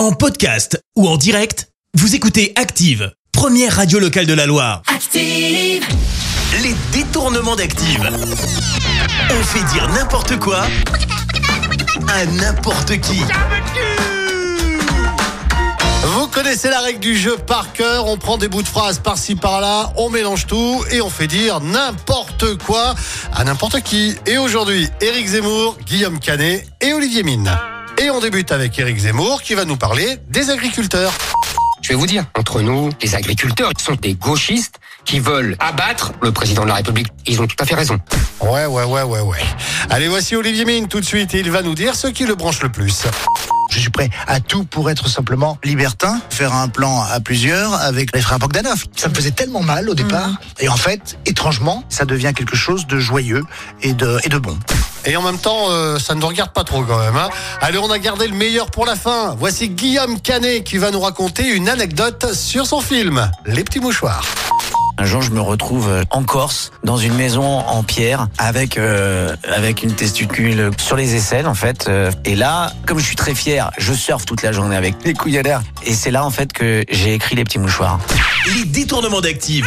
En podcast ou en direct, vous écoutez Active, première radio locale de la Loire. Active. Les détournements d'Active. On fait dire n'importe quoi à n'importe qui. Vous connaissez la règle du jeu par cœur, on prend des bouts de phrases par-ci par-là, on mélange tout et on fait dire n'importe quoi à n'importe qui. Et aujourd'hui, Éric Zemmour, Guillaume Canet et Olivier Mine. Et on débute avec Éric Zemmour qui va nous parler des agriculteurs. Je vais vous dire, entre nous, les agriculteurs sont des gauchistes qui veulent abattre le président de la République. Ils ont tout à fait raison. Ouais, ouais, ouais, ouais, ouais. Allez, voici Olivier Mine tout de suite et il va nous dire ce qui le branche le plus. Je suis prêt à tout pour être simplement libertin, faire un plan à plusieurs avec les frères Bogdanov. Ça me faisait tellement mal au départ. Et en fait, étrangement, ça devient quelque chose de joyeux et de, et de bon. Et en même temps, euh, ça ne nous regarde pas trop quand même. Hein. Allez, on a gardé le meilleur pour la fin. Voici Guillaume Canet qui va nous raconter une anecdote sur son film, Les Petits Mouchoirs. Un jour, je me retrouve euh, en Corse, dans une maison en pierre, avec euh, avec une testicule sur les aisselles, en fait. Et là, comme je suis très fier, je surfe toute la journée avec les couilles à l'air. Et c'est là, en fait, que j'ai écrit les petits mouchoirs. Les détournements d'Active.